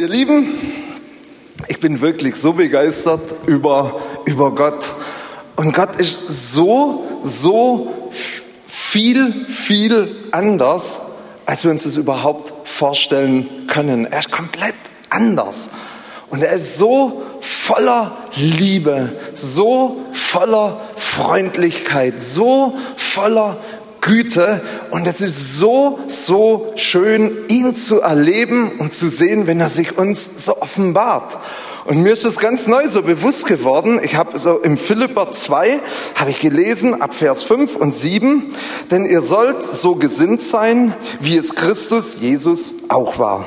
Ihr Lieben, ich bin wirklich so begeistert über, über Gott. Und Gott ist so, so viel, viel anders, als wir uns das überhaupt vorstellen können. Er ist komplett anders. Und er ist so voller Liebe, so voller Freundlichkeit, so voller Güte. Und es ist so, so schön, ihn zu erleben und zu sehen, wenn er sich uns so offenbart. Und mir ist es ganz neu so bewusst geworden. Ich habe so im Philipper 2 habe ich gelesen ab Vers 5 und 7, denn ihr sollt so gesinnt sein, wie es Christus Jesus auch war.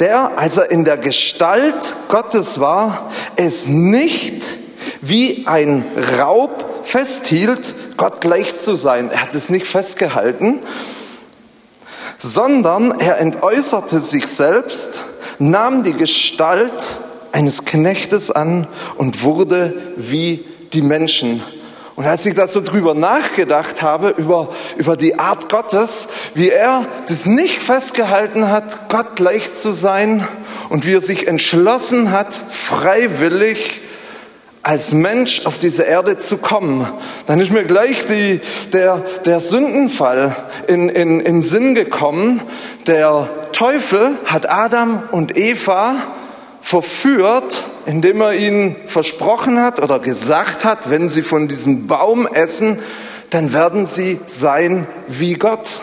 Der, als er in der Gestalt Gottes war, es nicht wie ein Raub festhielt, Gott gleich zu sein. Er hat es nicht festgehalten, sondern er entäußerte sich selbst, nahm die Gestalt eines Knechtes an und wurde wie die Menschen. Und als ich da so drüber nachgedacht habe, über, über die Art Gottes, wie er das nicht festgehalten hat, Gott gleich zu sein und wie er sich entschlossen hat, freiwillig als Mensch auf diese Erde zu kommen, dann ist mir gleich die, der, der Sündenfall in, in, in Sinn gekommen. Der Teufel hat Adam und Eva verführt, indem er ihnen versprochen hat oder gesagt hat, wenn sie von diesem Baum essen, dann werden sie sein wie Gott.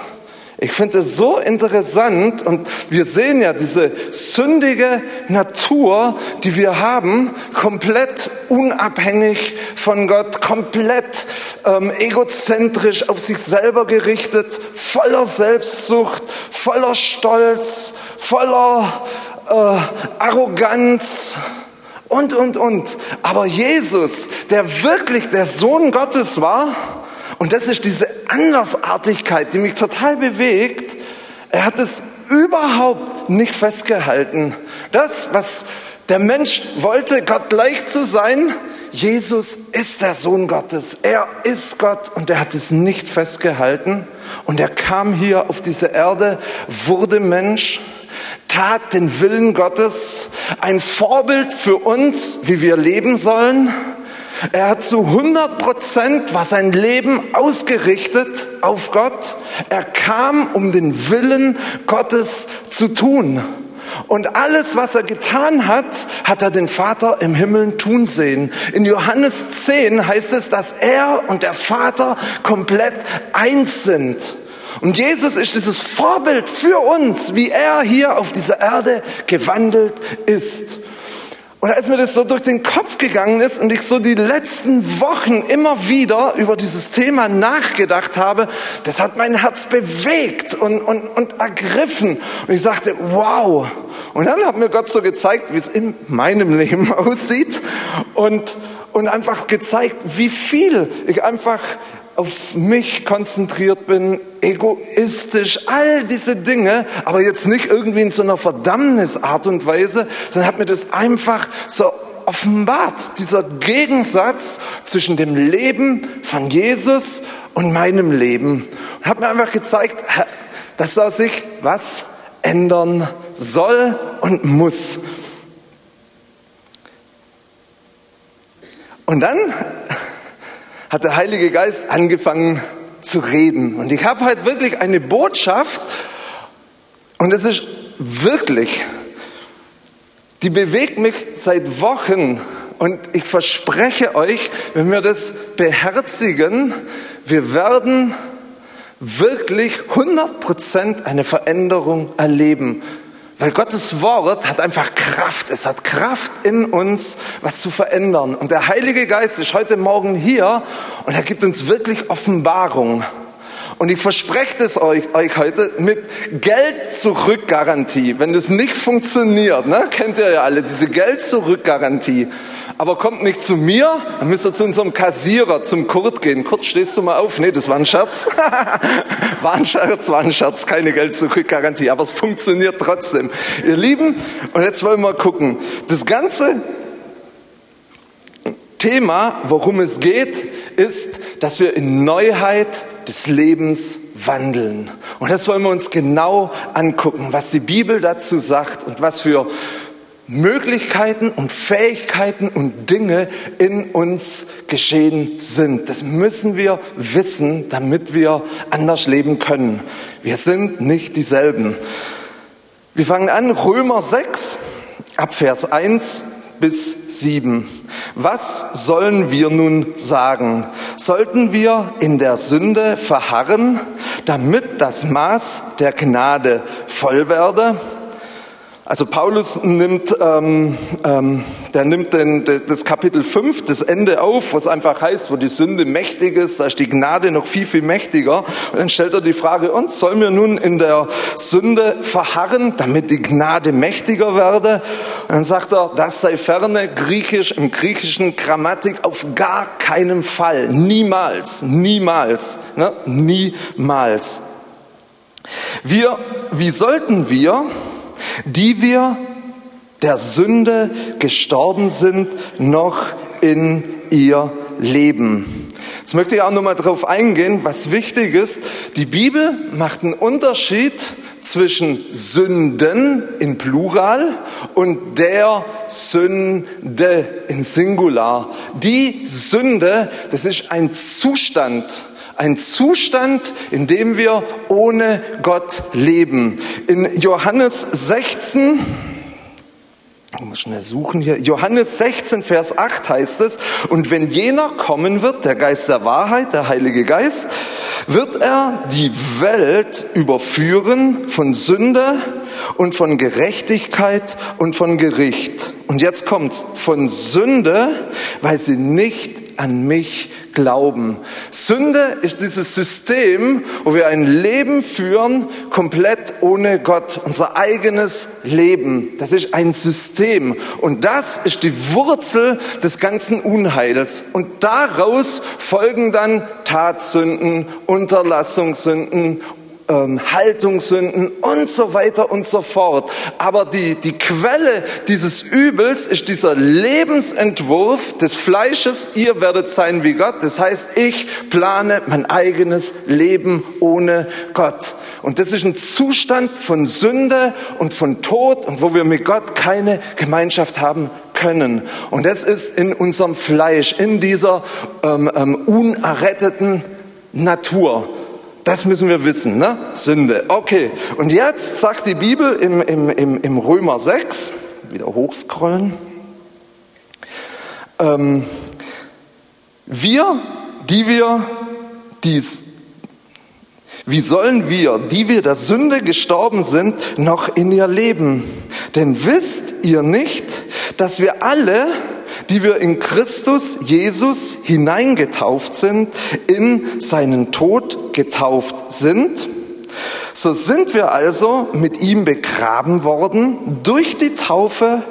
Ich finde es so interessant und wir sehen ja diese sündige Natur, die wir haben, komplett unabhängig von Gott, komplett ähm, egozentrisch auf sich selber gerichtet, voller Selbstsucht, voller Stolz, voller äh, Arroganz und, und, und. Aber Jesus, der wirklich der Sohn Gottes war, und das ist diese Andersartigkeit, die mich total bewegt. Er hat es überhaupt nicht festgehalten. Das, was der Mensch wollte, Gott gleich zu sein, Jesus ist der Sohn Gottes. Er ist Gott und er hat es nicht festgehalten. Und er kam hier auf diese Erde, wurde Mensch, tat den Willen Gottes, ein Vorbild für uns, wie wir leben sollen er hat zu 100 Prozent war sein Leben ausgerichtet auf Gott. Er kam, um den Willen Gottes zu tun. Und alles, was er getan hat, hat er den Vater im Himmel tun sehen. In Johannes 10 heißt es, dass er und der Vater komplett eins sind. Und Jesus ist dieses Vorbild für uns, wie er hier auf dieser Erde gewandelt ist. Und als mir das so durch den Kopf gegangen ist und ich so die letzten Wochen immer wieder über dieses Thema nachgedacht habe, das hat mein Herz bewegt und, und, und ergriffen. Und ich sagte, wow. Und dann hat mir Gott so gezeigt, wie es in meinem Leben aussieht und, und einfach gezeigt, wie viel ich einfach auf mich konzentriert bin, egoistisch, all diese Dinge, aber jetzt nicht irgendwie in so einer Verdammnisart und Weise, sondern hat mir das einfach so offenbart, dieser Gegensatz zwischen dem Leben von Jesus und meinem Leben. Und hat mir einfach gezeigt, dass da sich was ändern soll und muss. Und dann hat der Heilige Geist angefangen zu reden. Und ich habe halt wirklich eine Botschaft und es ist wirklich, die bewegt mich seit Wochen und ich verspreche euch, wenn wir das beherzigen, wir werden wirklich 100% eine Veränderung erleben. Weil Gottes Wort hat einfach Kraft. Es hat Kraft in uns, was zu verändern. Und der Heilige Geist ist heute Morgen hier und er gibt uns wirklich Offenbarung. Und ich verspreche es euch, euch heute mit Geld-Zurück-Garantie. Wenn das nicht funktioniert, ne, kennt ihr ja alle, diese Geld-Zurück-Garantie aber kommt nicht zu mir, dann müsst ihr zu unserem Kassierer, zum Kurt gehen. Kurt, stehst du mal auf? Nee, das war ein Scherz. war ein Scherz, war ein Scherz, keine Geld-Zurück-Garantie, aber es funktioniert trotzdem. Ihr Lieben, und jetzt wollen wir gucken. Das ganze Thema, worum es geht, ist, dass wir in Neuheit des Lebens wandeln. Und das wollen wir uns genau angucken, was die Bibel dazu sagt und was für Möglichkeiten und Fähigkeiten und Dinge in uns geschehen sind. Das müssen wir wissen, damit wir anders leben können. Wir sind nicht dieselben. Wir fangen an, Römer 6, ab Vers 1 bis 7. Was sollen wir nun sagen? Sollten wir in der Sünde verharren, damit das Maß der Gnade voll werde? Also Paulus nimmt, ähm, ähm, der nimmt den, das Kapitel 5, das Ende auf, was einfach heißt, wo die Sünde mächtig ist, da ist die Gnade noch viel, viel mächtiger. Und dann stellt er die Frage, und sollen wir nun in der Sünde verharren, damit die Gnade mächtiger werde? Und dann sagt er, das sei ferne, griechisch, im griechischen Grammatik auf gar keinen Fall, niemals, niemals, ne? niemals. Wir, wie sollten wir die wir der Sünde gestorben sind, noch in ihr leben. Jetzt möchte ich auch nochmal darauf eingehen, was wichtig ist. Die Bibel macht einen Unterschied zwischen Sünden in Plural und der Sünde in Singular. Die Sünde, das ist ein Zustand ein Zustand, in dem wir ohne Gott leben. In Johannes 16, ich muss schnell suchen hier. Johannes 16, Vers 8 heißt es, und wenn jener kommen wird, der Geist der Wahrheit, der Heilige Geist, wird er die Welt überführen von Sünde und von Gerechtigkeit und von Gericht. Und jetzt kommt von Sünde, weil sie nicht an mich glauben. Sünde ist dieses System, wo wir ein Leben führen, komplett ohne Gott, unser eigenes Leben. Das ist ein System. Und das ist die Wurzel des ganzen Unheils. Und daraus folgen dann Tatsünden, Unterlassungssünden, ähm, Haltungssünden und so weiter und so fort. Aber die, die Quelle dieses Übels ist dieser Lebensentwurf des Fleisches, ihr werdet sein wie Gott. Das heißt, ich plane mein eigenes Leben ohne Gott. Und das ist ein Zustand von Sünde und von Tod und wo wir mit Gott keine Gemeinschaft haben können. Und das ist in unserem Fleisch, in dieser ähm, ähm, unerretteten Natur. Das müssen wir wissen, ne? Sünde. Okay, und jetzt sagt die Bibel im, im, im, im Römer 6, wieder hochscrollen, ähm, wir, die wir dies, wie sollen wir, die wir der Sünde gestorben sind, noch in ihr leben? Denn wisst ihr nicht, dass wir alle, die wir in Christus Jesus hineingetauft sind, in seinen Tod getauft sind. So sind wir also mit ihm begraben worden durch die Taufe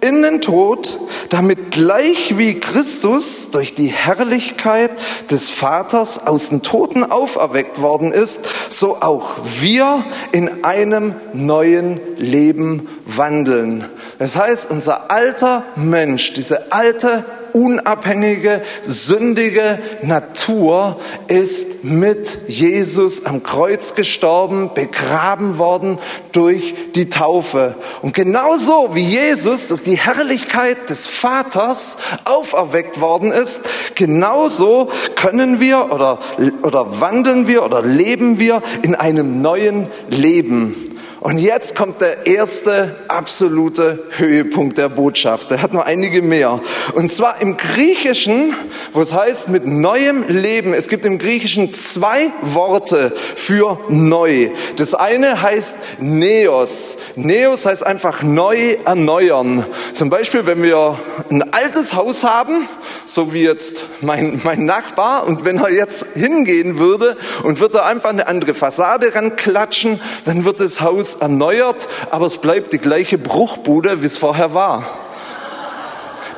in den Tod, damit gleich wie Christus durch die Herrlichkeit des Vaters aus den Toten auferweckt worden ist, so auch wir in einem neuen Leben wandeln. Das heißt, unser alter Mensch, diese alte unabhängige, sündige Natur ist mit Jesus am Kreuz gestorben, begraben worden durch die Taufe. Und genauso wie Jesus durch die Herrlichkeit des Vaters auferweckt worden ist, genauso können wir oder, oder wandeln wir oder leben wir in einem neuen Leben. Und jetzt kommt der erste absolute Höhepunkt der Botschaft. Er hat noch einige mehr. Und zwar im Griechischen, wo es heißt mit neuem Leben. Es gibt im Griechischen zwei Worte für neu. Das eine heißt Neos. Neos heißt einfach neu erneuern. Zum Beispiel, wenn wir ein altes Haus haben, so wie jetzt mein, mein Nachbar, und wenn er jetzt hingehen würde und würde einfach eine andere Fassade ranklatschen, dann wird das Haus Haus erneuert, aber es bleibt die gleiche Bruchbude, wie es vorher war.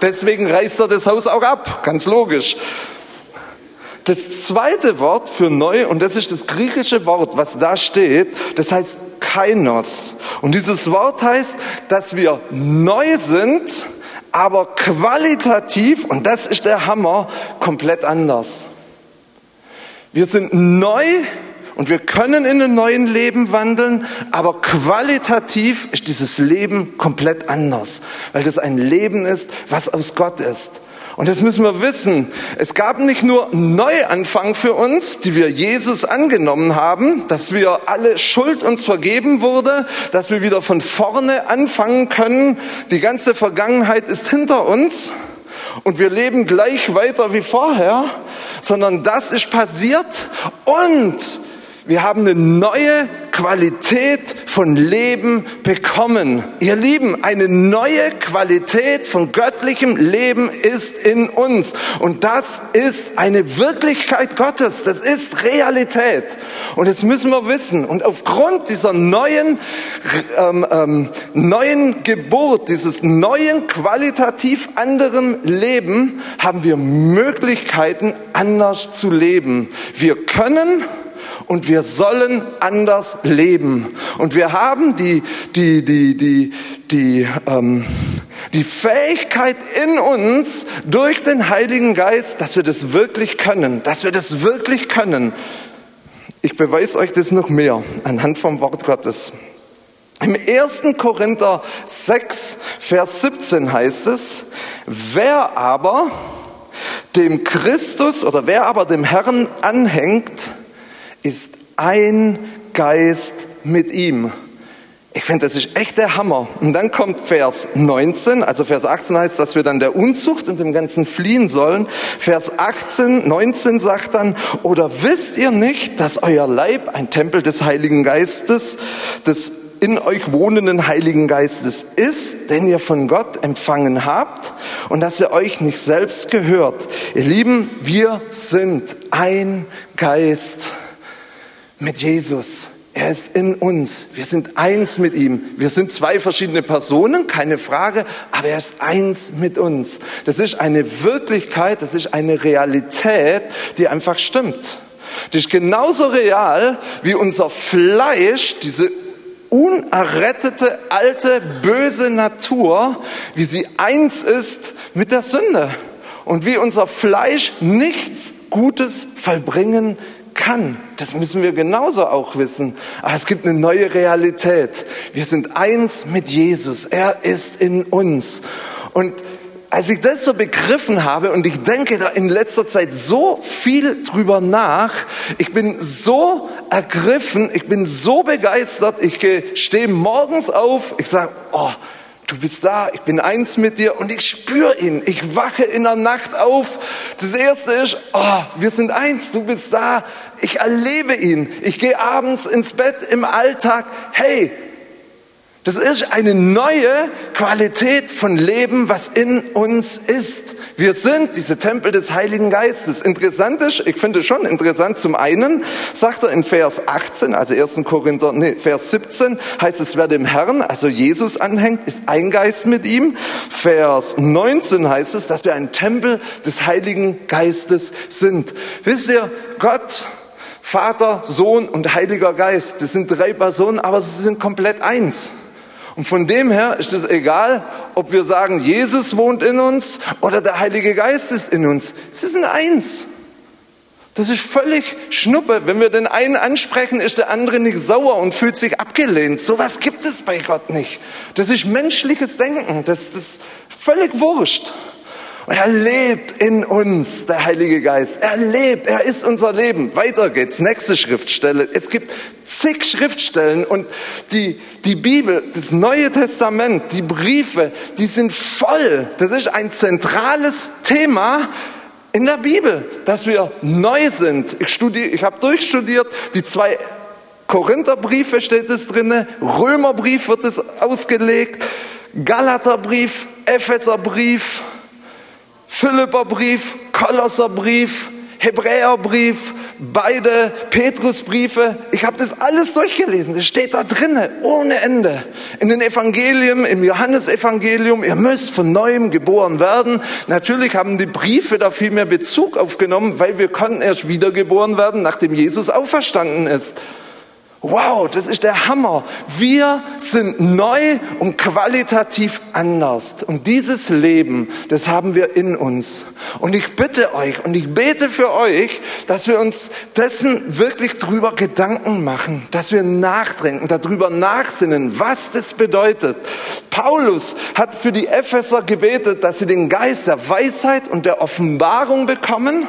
Deswegen reißt er das Haus auch ab, ganz logisch. Das zweite Wort für neu, und das ist das griechische Wort, was da steht, das heißt kainos. Und dieses Wort heißt, dass wir neu sind, aber qualitativ, und das ist der Hammer, komplett anders. Wir sind neu und wir können in einem neuen Leben wandeln, aber qualitativ ist dieses Leben komplett anders, weil das ein Leben ist, was aus Gott ist. Und das müssen wir wissen. Es gab nicht nur einen Neuanfang für uns, die wir Jesus angenommen haben, dass wir alle Schuld uns vergeben wurde, dass wir wieder von vorne anfangen können. Die ganze Vergangenheit ist hinter uns und wir leben gleich weiter wie vorher, sondern das ist passiert und wir haben eine neue Qualität von Leben bekommen. Ihr Lieben, eine neue Qualität von göttlichem Leben ist in uns. Und das ist eine Wirklichkeit Gottes. Das ist Realität. Und das müssen wir wissen. Und aufgrund dieser neuen, ähm, ähm, neuen Geburt, dieses neuen qualitativ anderen Leben, haben wir Möglichkeiten, anders zu leben. Wir können und wir sollen anders leben. Und wir haben die, die, die, die, die, ähm, die Fähigkeit in uns durch den Heiligen Geist, dass wir das wirklich können, dass wir das wirklich können. Ich beweise euch das noch mehr anhand vom Wort Gottes. Im 1. Korinther 6, Vers 17 heißt es, wer aber dem Christus oder wer aber dem Herrn anhängt, ist ein Geist mit ihm. Ich finde, das ist echt der Hammer. Und dann kommt Vers 19, also Vers 18 heißt, dass wir dann der Unzucht und dem Ganzen fliehen sollen. Vers 18, 19 sagt dann, oder wisst ihr nicht, dass euer Leib ein Tempel des Heiligen Geistes, des in euch wohnenden Heiligen Geistes ist, den ihr von Gott empfangen habt und dass ihr euch nicht selbst gehört. Ihr Lieben, wir sind ein Geist mit Jesus. Er ist in uns. Wir sind eins mit ihm. Wir sind zwei verschiedene Personen, keine Frage, aber er ist eins mit uns. Das ist eine Wirklichkeit, das ist eine Realität, die einfach stimmt. Das ist genauso real wie unser Fleisch, diese unerrettete, alte, böse Natur, wie sie eins ist mit der Sünde. Und wie unser Fleisch nichts Gutes vollbringen kann. Das müssen wir genauso auch wissen. Aber es gibt eine neue Realität. Wir sind eins mit Jesus. Er ist in uns. Und als ich das so begriffen habe und ich denke da in letzter Zeit so viel drüber nach, ich bin so ergriffen, ich bin so begeistert, ich stehe morgens auf, ich sage, oh, Du bist da, ich bin eins mit dir und ich spüre ihn. Ich wache in der Nacht auf. Das erste ist, oh, wir sind eins, du bist da. Ich erlebe ihn. Ich gehe abends ins Bett im Alltag. Hey, das ist eine neue Qualität von Leben, was in uns ist. Wir sind diese Tempel des Heiligen Geistes. Interessant ist, ich finde schon interessant, zum einen sagt er in Vers 18, also 1. Korinther, nee, Vers 17, heißt es, wer dem Herrn, also Jesus anhängt, ist ein Geist mit ihm. Vers 19 heißt es, dass wir ein Tempel des Heiligen Geistes sind. Wisst ihr, Gott Vater, Sohn und Heiliger Geist, das sind drei Personen, aber sie sind komplett eins. Und von dem her ist es egal, ob wir sagen, Jesus wohnt in uns oder der Heilige Geist ist in uns. Sie sind eins. Das ist völlig Schnuppe. Wenn wir den einen ansprechen, ist der andere nicht sauer und fühlt sich abgelehnt. So was gibt es bei Gott nicht. Das ist menschliches Denken. Das, das ist völlig wurscht. Er lebt in uns, der Heilige Geist. Er lebt, er ist unser Leben. Weiter geht's. Nächste Schriftstelle. Es gibt zig Schriftstellen und die, die Bibel, das Neue Testament, die Briefe, die sind voll. Das ist ein zentrales Thema in der Bibel, dass wir neu sind. Ich, ich habe durchstudiert, die zwei Korintherbriefe steht es drinne, Römerbrief wird es ausgelegt, Galaterbrief, Epheserbrief, Philipperbrief, Kolosserbrief, Hebräerbrief, beide Petrusbriefe. Ich habe das alles durchgelesen. Das steht da drinnen, ohne Ende. In den Evangelien, im Johannesevangelium, ihr müsst von neuem geboren werden. Natürlich haben die Briefe da viel mehr Bezug aufgenommen, weil wir konnten erst wiedergeboren werden, nachdem Jesus auferstanden ist. Wow, das ist der Hammer. Wir sind neu und qualitativ anders. Und dieses Leben, das haben wir in uns. Und ich bitte euch und ich bete für euch, dass wir uns dessen wirklich drüber Gedanken machen, dass wir nachdenken, darüber nachsinnen, was das bedeutet. Paulus hat für die Epheser gebetet, dass sie den Geist der Weisheit und der Offenbarung bekommen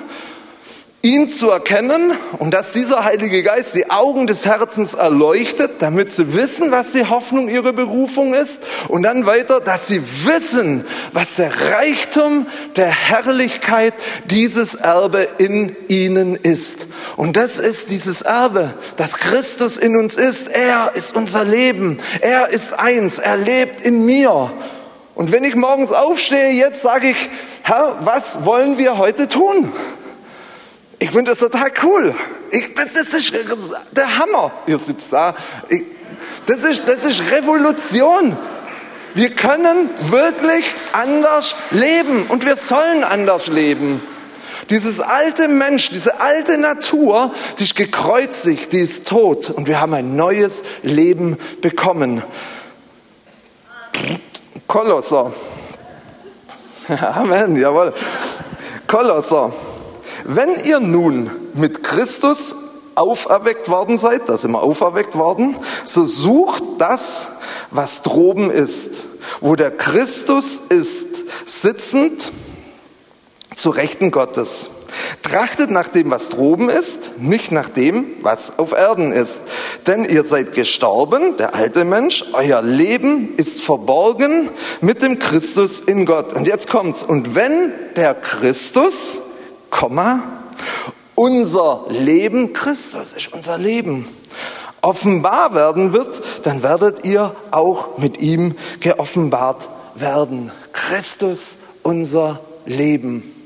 ihn zu erkennen und dass dieser Heilige Geist die Augen des Herzens erleuchtet, damit sie wissen, was die Hoffnung ihrer Berufung ist und dann weiter, dass sie wissen, was der Reichtum der Herrlichkeit dieses Erbe in ihnen ist. Und das ist dieses Erbe, dass Christus in uns ist. Er ist unser Leben. Er ist eins. Er lebt in mir. Und wenn ich morgens aufstehe, jetzt sage ich, Herr, was wollen wir heute tun? Ich finde das total cool. Ich, das, das, ist der Hammer. Ihr sitzt da. Ich, das, ist, das ist Revolution. Wir können wirklich anders leben und wir sollen anders leben. Dieses alte Mensch, diese alte Natur, die ist gekreuzigt, die ist tot und wir haben ein neues Leben bekommen. Kolosser. Amen, jawohl. Kolosser. Wenn ihr nun mit Christus auferweckt worden seid, da sind wir auferweckt worden, so sucht das, was droben ist, wo der Christus ist, sitzend zu Rechten Gottes. Trachtet nach dem, was droben ist, nicht nach dem, was auf Erden ist. Denn ihr seid gestorben, der alte Mensch, euer Leben ist verborgen mit dem Christus in Gott. Und jetzt kommt's. Und wenn der Christus, Komma, unser Leben, Christus ist unser Leben, offenbar werden wird, dann werdet ihr auch mit ihm geoffenbart werden. Christus, unser Leben.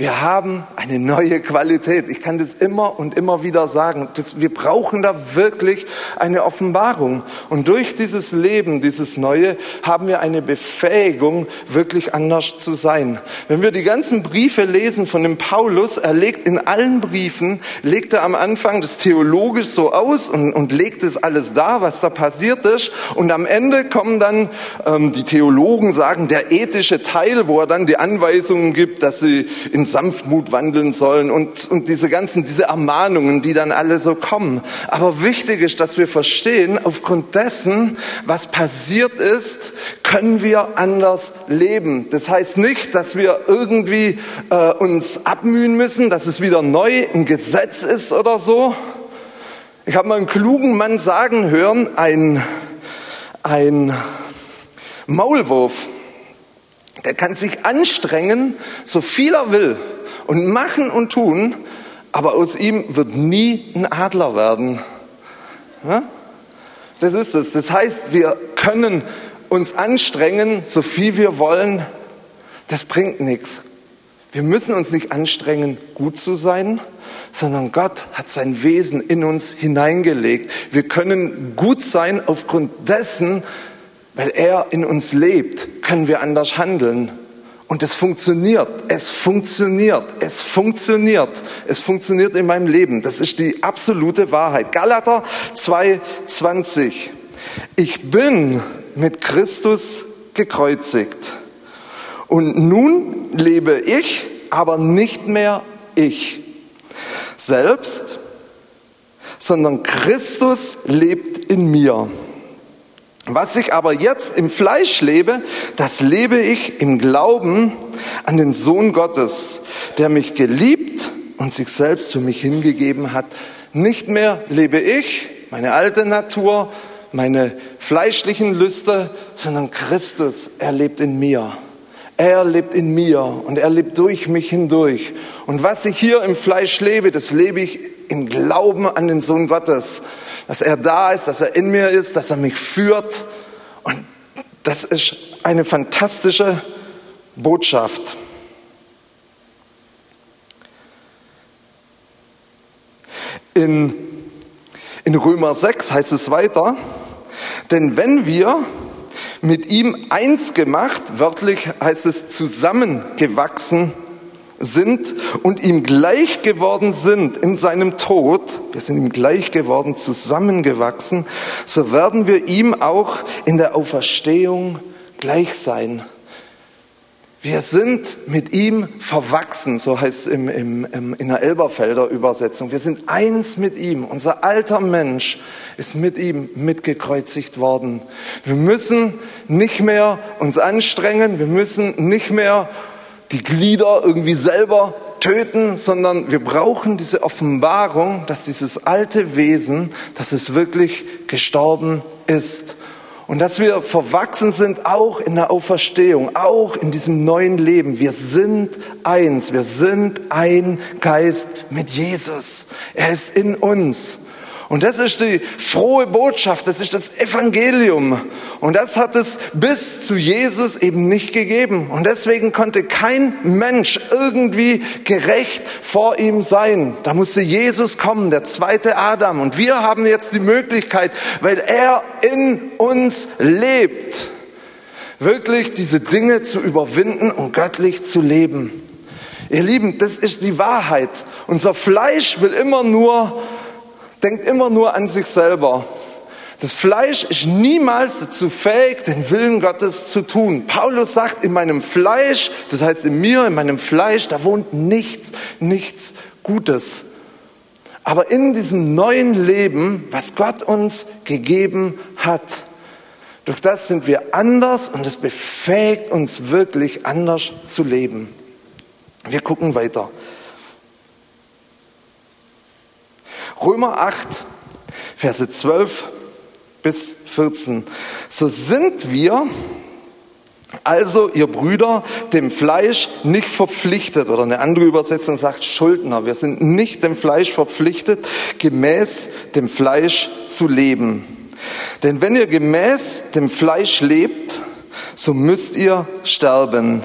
Wir haben eine neue Qualität. Ich kann das immer und immer wieder sagen. Das, wir brauchen da wirklich eine Offenbarung. Und durch dieses Leben, dieses Neue, haben wir eine Befähigung, wirklich anders zu sein. Wenn wir die ganzen Briefe lesen von dem Paulus, er legt in allen Briefen, legt er am Anfang das theologisch so aus und, und legt es alles da, was da passiert ist. Und am Ende kommen dann, ähm, die Theologen sagen, der ethische Teil, wo er dann die Anweisungen gibt, dass sie in Sanftmut wandeln sollen und, und diese ganzen, diese Ermahnungen, die dann alle so kommen. Aber wichtig ist, dass wir verstehen, aufgrund dessen, was passiert ist, können wir anders leben. Das heißt nicht, dass wir irgendwie äh, uns abmühen müssen, dass es wieder neu ein Gesetz ist oder so. Ich habe mal einen klugen Mann sagen hören, ein, ein Maulwurf, der kann sich anstrengen, so viel er will und machen und tun, aber aus ihm wird nie ein Adler werden. Ja? Das ist es. Das heißt, wir können uns anstrengen, so viel wir wollen. Das bringt nichts. Wir müssen uns nicht anstrengen, gut zu sein, sondern Gott hat sein Wesen in uns hineingelegt. Wir können gut sein aufgrund dessen, weil er in uns lebt, können wir anders handeln. Und es funktioniert, es funktioniert, es funktioniert, es funktioniert in meinem Leben. Das ist die absolute Wahrheit. Galater 2,20. Ich bin mit Christus gekreuzigt. Und nun lebe ich, aber nicht mehr ich selbst, sondern Christus lebt in mir. Was ich aber jetzt im Fleisch lebe, das lebe ich im Glauben an den Sohn Gottes, der mich geliebt und sich selbst für mich hingegeben hat. Nicht mehr lebe ich, meine alte Natur, meine fleischlichen Lüste, sondern Christus, er lebt in mir. Er lebt in mir und er lebt durch mich hindurch. Und was ich hier im Fleisch lebe, das lebe ich im Glauben an den Sohn Gottes dass er da ist, dass er in mir ist, dass er mich führt. Und das ist eine fantastische Botschaft. In, in Römer 6 heißt es weiter, denn wenn wir mit ihm eins gemacht, wörtlich heißt es zusammengewachsen sind und ihm gleich geworden sind in seinem Tod, wir sind ihm gleich geworden, zusammengewachsen, so werden wir ihm auch in der Auferstehung gleich sein. Wir sind mit ihm verwachsen, so heißt es im, im, im, in der Elberfelder Übersetzung. Wir sind eins mit ihm. Unser alter Mensch ist mit ihm mitgekreuzigt worden. Wir müssen nicht mehr uns anstrengen, wir müssen nicht mehr die Glieder irgendwie selber töten, sondern wir brauchen diese Offenbarung, dass dieses alte Wesen, dass es wirklich gestorben ist. Und dass wir verwachsen sind auch in der Auferstehung, auch in diesem neuen Leben. Wir sind eins, wir sind ein Geist mit Jesus. Er ist in uns. Und das ist die frohe Botschaft, das ist das Evangelium. Und das hat es bis zu Jesus eben nicht gegeben. Und deswegen konnte kein Mensch irgendwie gerecht vor ihm sein. Da musste Jesus kommen, der zweite Adam. Und wir haben jetzt die Möglichkeit, weil er in uns lebt, wirklich diese Dinge zu überwinden und göttlich zu leben. Ihr Lieben, das ist die Wahrheit. Unser Fleisch will immer nur denkt immer nur an sich selber. Das Fleisch ist niemals dazu fähig, den Willen Gottes zu tun. Paulus sagt, in meinem Fleisch, das heißt in mir, in meinem Fleisch, da wohnt nichts, nichts Gutes. Aber in diesem neuen Leben, was Gott uns gegeben hat, durch das sind wir anders und es befähigt uns wirklich anders zu leben. Wir gucken weiter. Römer 8, Verse 12 bis 14. So sind wir, also ihr Brüder, dem Fleisch nicht verpflichtet, oder eine andere Übersetzung sagt Schuldner. Wir sind nicht dem Fleisch verpflichtet, gemäß dem Fleisch zu leben. Denn wenn ihr gemäß dem Fleisch lebt, so müsst ihr sterben.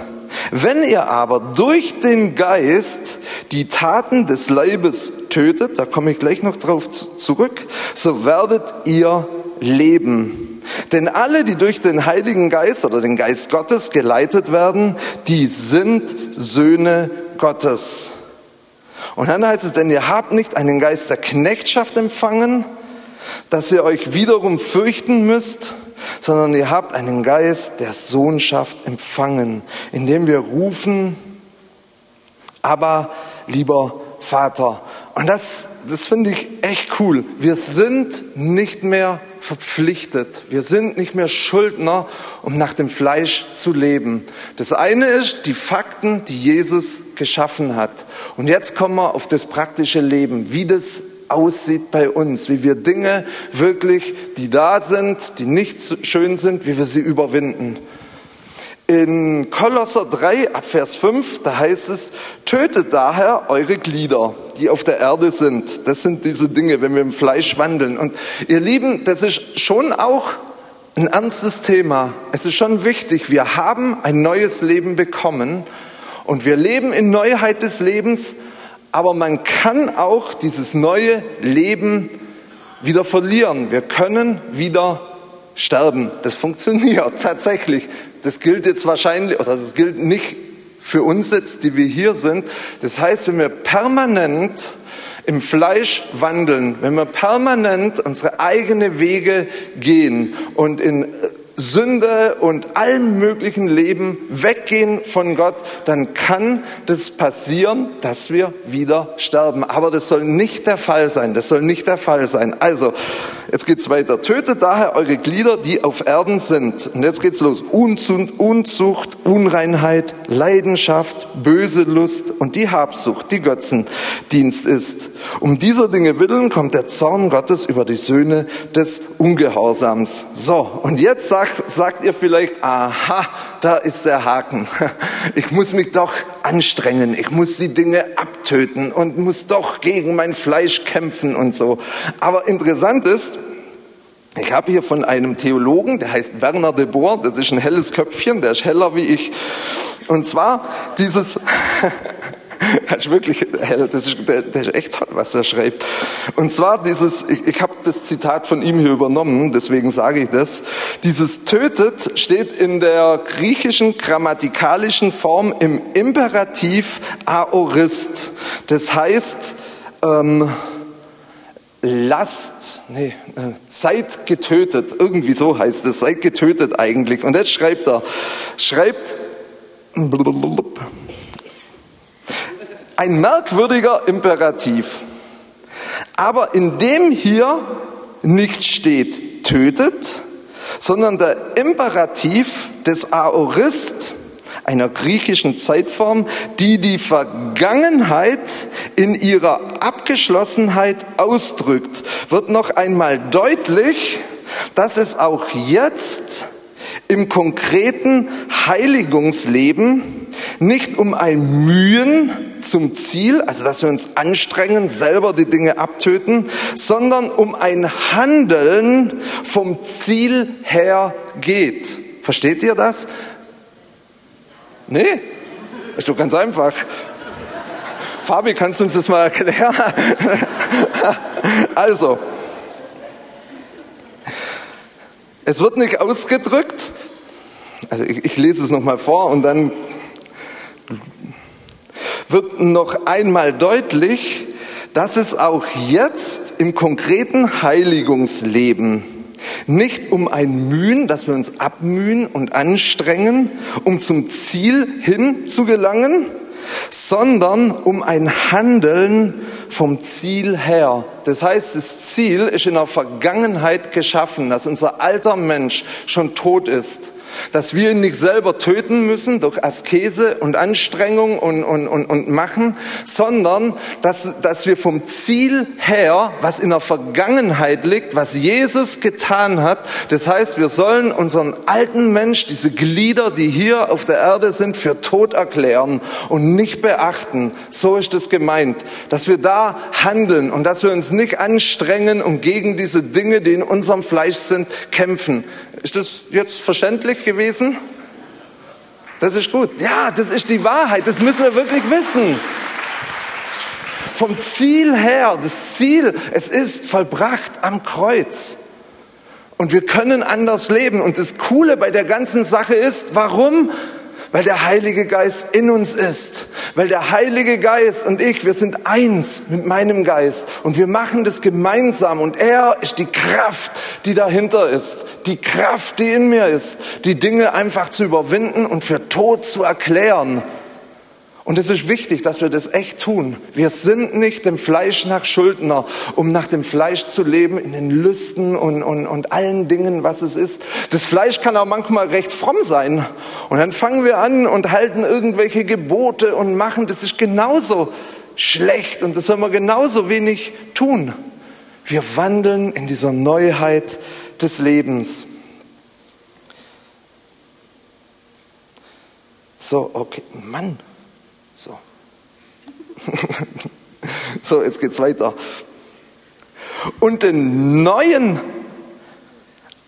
Wenn ihr aber durch den Geist die Taten des Leibes tötet, da komme ich gleich noch drauf zurück, so werdet ihr leben. Denn alle, die durch den Heiligen Geist oder den Geist Gottes geleitet werden, die sind Söhne Gottes. Und dann heißt es, denn ihr habt nicht einen Geist der Knechtschaft empfangen, dass ihr euch wiederum fürchten müsst, sondern ihr habt einen Geist der Sohnschaft empfangen, indem wir rufen, aber lieber Vater. Und das, das finde ich echt cool. Wir sind nicht mehr verpflichtet. Wir sind nicht mehr Schuldner, um nach dem Fleisch zu leben. Das eine ist die Fakten, die Jesus geschaffen hat. Und jetzt kommen wir auf das praktische Leben, wie das aussieht bei uns, wie wir Dinge wirklich, die da sind, die nicht schön sind, wie wir sie überwinden. In Kolosser 3 ab Vers 5, da heißt es, tötet daher eure Glieder, die auf der Erde sind. Das sind diese Dinge, wenn wir im Fleisch wandeln. Und ihr Lieben, das ist schon auch ein ernstes Thema. Es ist schon wichtig. Wir haben ein neues Leben bekommen und wir leben in Neuheit des Lebens, aber man kann auch dieses neue Leben wieder verlieren. Wir können wieder sterben. Das funktioniert tatsächlich. Das gilt jetzt wahrscheinlich, oder das gilt nicht für uns jetzt, die wir hier sind. Das heißt, wenn wir permanent im Fleisch wandeln, wenn wir permanent unsere eigenen Wege gehen und in Sünde und allem möglichen Leben weggehen von Gott, dann kann das passieren, dass wir wieder sterben. Aber das soll nicht der Fall sein. Das soll nicht der Fall sein. Also, jetzt geht's weiter. Tötet daher eure Glieder, die auf Erden sind. Und jetzt geht's los. Unzucht, Unreinheit, Leidenschaft, böse Lust und die Habsucht, die Götzendienst ist. Um dieser Dinge willen kommt der Zorn Gottes über die Söhne des Ungehorsams. So, und jetzt sagt, sagt ihr vielleicht, aha, da ist der Haken. Ich muss mich doch anstrengen, ich muss die Dinge abtöten und muss doch gegen mein Fleisch kämpfen und so. Aber interessant ist, ich habe hier von einem Theologen, der heißt Werner de Boer, das ist ein helles Köpfchen, der ist heller wie ich. Und zwar dieses, das ist wirklich, das ist, das ist echt toll, was er schreibt. Und zwar dieses, ich, ich habe das Zitat von ihm hier übernommen, deswegen sage ich das. Dieses tötet steht in der griechischen grammatikalischen Form im Imperativ aorist. Das heißt, ähm, lasst, nee, äh, seid getötet, irgendwie so heißt es, seid getötet eigentlich. Und jetzt schreibt er, schreibt, ein merkwürdiger Imperativ. Aber in dem hier nicht steht tötet, sondern der Imperativ des Aorist, einer griechischen Zeitform, die die Vergangenheit in ihrer Abgeschlossenheit ausdrückt, wird noch einmal deutlich, dass es auch jetzt im konkreten Heiligungsleben nicht um ein Mühen zum Ziel, also dass wir uns anstrengen, selber die Dinge abtöten, sondern um ein Handeln vom Ziel her geht. Versteht ihr das? Nee, ist doch ganz einfach. Fabi, kannst du uns das mal erklären? also, es wird nicht ausgedrückt, also ich, ich lese es nochmal vor und dann wird noch einmal deutlich, dass es auch jetzt im konkreten Heiligungsleben nicht um ein Mühen, dass wir uns abmühen und anstrengen, um zum Ziel hin zu gelangen, sondern um ein Handeln vom Ziel her. Das heißt, das Ziel ist in der Vergangenheit geschaffen, dass unser alter Mensch schon tot ist dass wir ihn nicht selber töten müssen durch Askese und Anstrengung und, und, und, und machen, sondern dass, dass wir vom Ziel her, was in der Vergangenheit liegt, was Jesus getan hat, das heißt, wir sollen unseren alten Mensch, diese Glieder, die hier auf der Erde sind, für tot erklären und nicht beachten. So ist es gemeint, dass wir da handeln und dass wir uns nicht anstrengen und gegen diese Dinge, die in unserem Fleisch sind, kämpfen. Ist das jetzt verständlich gewesen? Das ist gut. Ja, das ist die Wahrheit. Das müssen wir wirklich wissen. Vom Ziel her, das Ziel, es ist vollbracht am Kreuz. Und wir können anders leben. Und das Coole bei der ganzen Sache ist, warum? Weil der Heilige Geist in uns ist, weil der Heilige Geist und ich, wir sind eins mit meinem Geist und wir machen das gemeinsam und er ist die Kraft, die dahinter ist, die Kraft, die in mir ist, die Dinge einfach zu überwinden und für tot zu erklären. Und es ist wichtig, dass wir das echt tun. Wir sind nicht dem Fleisch nach Schuldner, um nach dem Fleisch zu leben, in den Lüsten und, und, und allen Dingen, was es ist. Das Fleisch kann auch manchmal recht fromm sein. Und dann fangen wir an und halten irgendwelche Gebote und machen, das ist genauso schlecht und das soll man genauso wenig tun. Wir wandeln in dieser Neuheit des Lebens. So, okay, Mann. so, jetzt geht's weiter. Und den neuen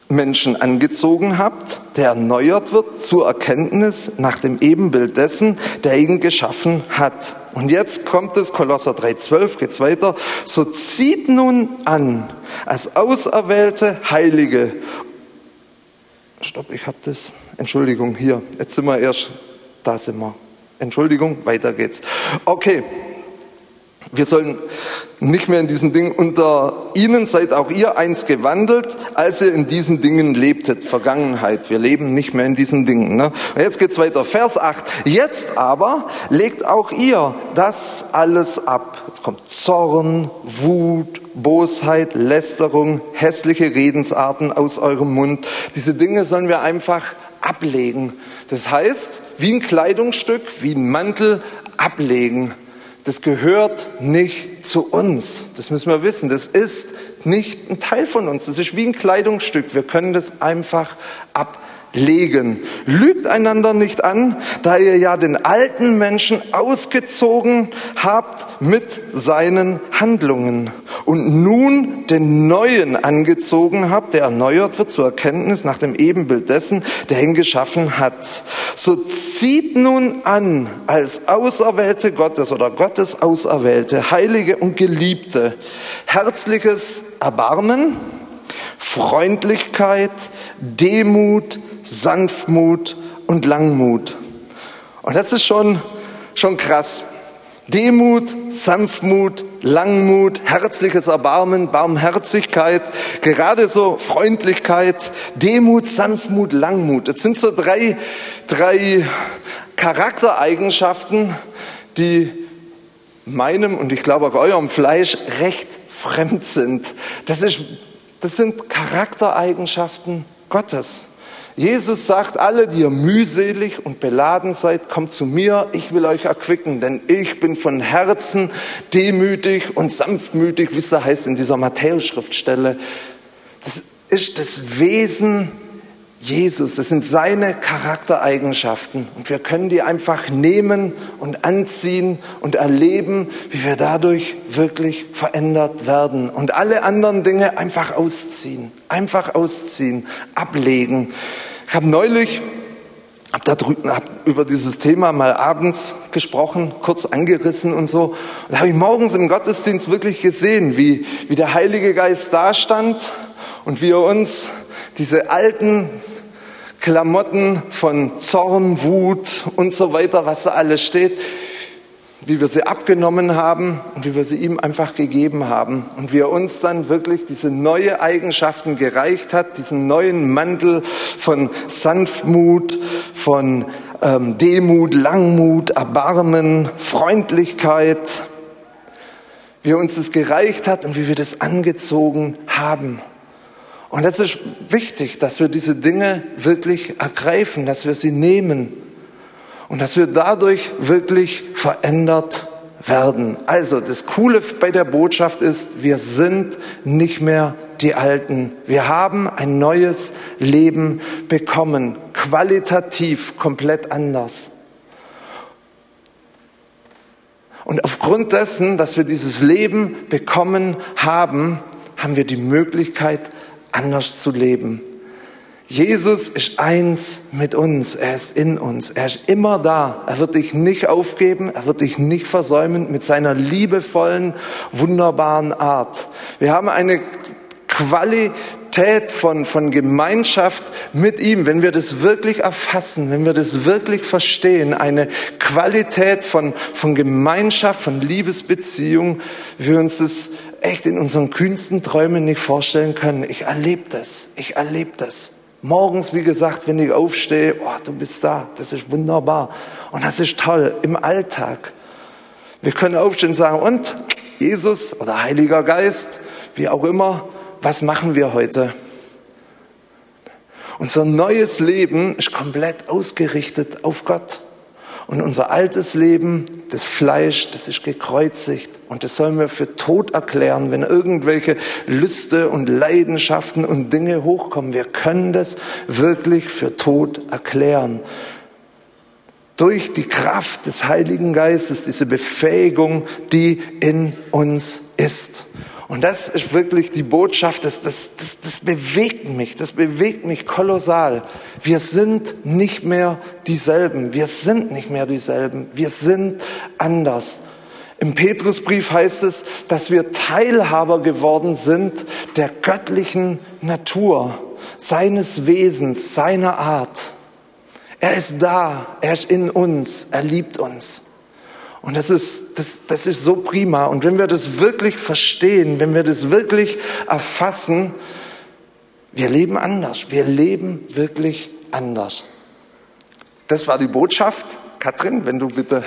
Menschen angezogen habt, der erneuert wird zur Erkenntnis nach dem Ebenbild dessen, der ihn geschaffen hat. Und jetzt kommt es, Kolosser 3,12 geht's weiter. So zieht nun an, als auserwählte Heilige. Stopp, ich hab das. Entschuldigung, hier, jetzt sind wir erst, da sind wir. Entschuldigung, weiter geht's. Okay. Wir sollen nicht mehr in diesen Dingen, unter ihnen seid auch ihr eins gewandelt, als ihr in diesen Dingen lebtet. Vergangenheit. Wir leben nicht mehr in diesen Dingen. Ne? Und jetzt geht's weiter. Vers 8. Jetzt aber legt auch ihr das alles ab. Jetzt kommt Zorn, Wut, Bosheit, Lästerung, hässliche Redensarten aus eurem Mund. Diese Dinge sollen wir einfach ablegen. Das heißt, wie ein Kleidungsstück, wie ein Mantel ablegen. Das gehört nicht zu uns. Das müssen wir wissen. Das ist nicht ein Teil von uns. Das ist wie ein Kleidungsstück. Wir können das einfach ablegen. Lügt einander nicht an, da ihr ja den alten Menschen ausgezogen habt mit seinen Handlungen und nun den Neuen angezogen habt, der erneuert wird zur Erkenntnis nach dem Ebenbild dessen, der ihn geschaffen hat. So zieht nun an als Auserwählte Gottes oder Gottes Auserwählte, Heilige und Geliebte, herzliches Erbarmen, Freundlichkeit, Demut, Sanftmut und Langmut. Und das ist schon, schon krass. Demut, Sanftmut, Langmut, herzliches Erbarmen, Barmherzigkeit, gerade so Freundlichkeit, Demut, Sanftmut, Langmut. Das sind so drei, drei Charaktereigenschaften, die meinem und ich glaube auch eurem Fleisch recht fremd sind. Das, ist, das sind Charaktereigenschaften Gottes. Jesus sagt, alle, die ihr mühselig und beladen seid, kommt zu mir, ich will euch erquicken, denn ich bin von Herzen demütig und sanftmütig, wie es da heißt in dieser Matthäus-Schriftstelle. Das ist das Wesen Jesus, das sind seine Charaktereigenschaften und wir können die einfach nehmen und anziehen und erleben, wie wir dadurch wirklich verändert werden und alle anderen Dinge einfach ausziehen, einfach ausziehen, ablegen. Ich habe neulich hab da drüben, hab über dieses Thema mal abends gesprochen, kurz angerissen und so. Und da habe ich morgens im Gottesdienst wirklich gesehen, wie, wie der Heilige Geist da stand und wie er uns diese alten Klamotten von Zorn, Wut und so weiter, was da alles steht, wie wir sie abgenommen haben und wie wir sie ihm einfach gegeben haben und wie er uns dann wirklich diese neue Eigenschaften gereicht hat, diesen neuen Mantel von Sanftmut, von ähm, Demut, Langmut, Erbarmen, Freundlichkeit, wie er uns das gereicht hat und wie wir das angezogen haben. Und es ist wichtig, dass wir diese Dinge wirklich ergreifen, dass wir sie nehmen und dass wir dadurch wirklich verändert werden. Also das Coole bei der Botschaft ist, wir sind nicht mehr die Alten. Wir haben ein neues Leben bekommen, qualitativ komplett anders. Und aufgrund dessen, dass wir dieses Leben bekommen haben, haben wir die Möglichkeit, anders zu leben. Jesus ist eins mit uns, er ist in uns, er ist immer da, er wird dich nicht aufgeben, er wird dich nicht versäumen mit seiner liebevollen, wunderbaren Art. Wir haben eine Qualität von, von Gemeinschaft mit ihm, wenn wir das wirklich erfassen, wenn wir das wirklich verstehen, eine Qualität von, von Gemeinschaft, von Liebesbeziehung, wie wir uns das echt in unseren kühnsten Träumen nicht vorstellen können. Ich erlebe das, ich erlebe das. Morgens, wie gesagt, wenn ich aufstehe, oh, du bist da, das ist wunderbar. Und das ist toll im Alltag. Wir können aufstehen und sagen, und Jesus oder Heiliger Geist, wie auch immer, was machen wir heute? Unser neues Leben ist komplett ausgerichtet auf Gott. Und unser altes Leben, das Fleisch, das ist gekreuzigt. Und das sollen wir für tot erklären, wenn irgendwelche Lüste und Leidenschaften und Dinge hochkommen. Wir können das wirklich für tot erklären. Durch die Kraft des Heiligen Geistes, diese Befähigung, die in uns ist. Und das ist wirklich die Botschaft, das, das, das, das bewegt mich, das bewegt mich kolossal. Wir sind nicht mehr dieselben, wir sind nicht mehr dieselben, wir sind anders. Im Petrusbrief heißt es, dass wir Teilhaber geworden sind der göttlichen Natur, seines Wesens, seiner Art. Er ist da, er ist in uns, er liebt uns. Und das ist, das, das ist so prima. Und wenn wir das wirklich verstehen, wenn wir das wirklich erfassen, wir leben anders. Wir leben wirklich anders. Das war die Botschaft. Katrin, wenn du bitte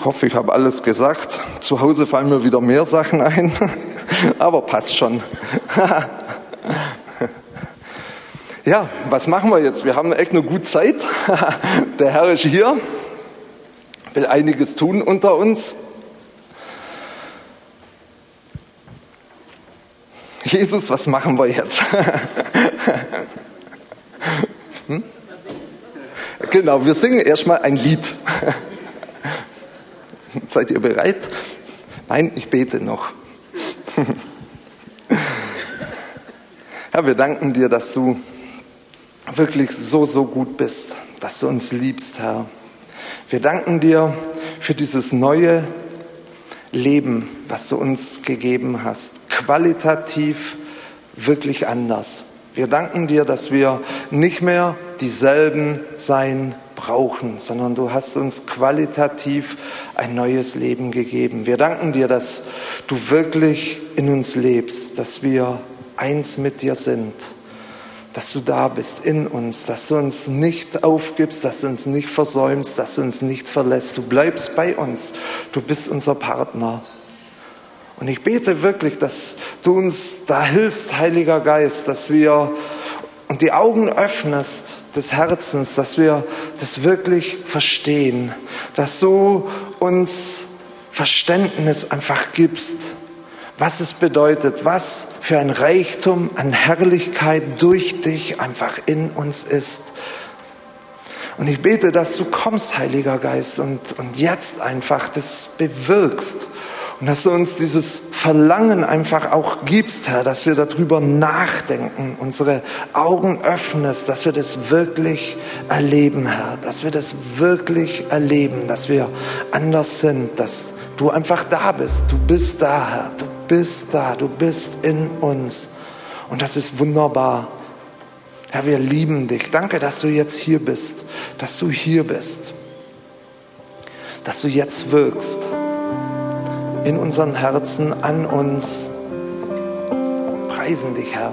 Ich hoffe, ich habe alles gesagt. Zu Hause fallen mir wieder mehr Sachen ein, aber passt schon. Ja, was machen wir jetzt? Wir haben echt eine gute Zeit. Der Herr ist hier, will einiges tun unter uns. Jesus, was machen wir jetzt? hm? Genau, wir singen erstmal ein Lied. Seid ihr bereit? Nein, ich bete noch. Herr, wir danken dir, dass du wirklich so, so gut bist, dass du uns liebst, Herr. Wir danken dir für dieses neue Leben, was du uns gegeben hast. Qualitativ wirklich anders. Wir danken dir, dass wir nicht mehr dieselben sein brauchen, sondern du hast uns qualitativ ein neues Leben gegeben. Wir danken dir, dass du wirklich in uns lebst, dass wir eins mit dir sind, dass du da bist in uns, dass du uns nicht aufgibst, dass du uns nicht versäumst, dass du uns nicht verlässt. Du bleibst bei uns, du bist unser Partner. Und ich bete wirklich, dass du uns da hilfst, Heiliger Geist, dass wir und die Augen öffnest des Herzens, dass wir das wirklich verstehen, dass du uns Verständnis einfach gibst, was es bedeutet, was für ein Reichtum an Herrlichkeit durch dich einfach in uns ist. Und ich bete, dass du kommst, Heiliger Geist, und, und jetzt einfach das bewirkst und dass du uns dieses Verlangen einfach auch gibst, Herr, dass wir darüber nachdenken, unsere Augen öffnest, dass wir das wirklich erleben, Herr, dass wir das wirklich erleben, dass wir anders sind, dass du einfach da bist. Du bist da, Herr, du bist da, du bist in uns. Und das ist wunderbar. Herr, wir lieben dich. Danke, dass du jetzt hier bist, dass du hier bist, dass du jetzt wirkst in unseren Herzen, an uns. Preisen dich, Herr.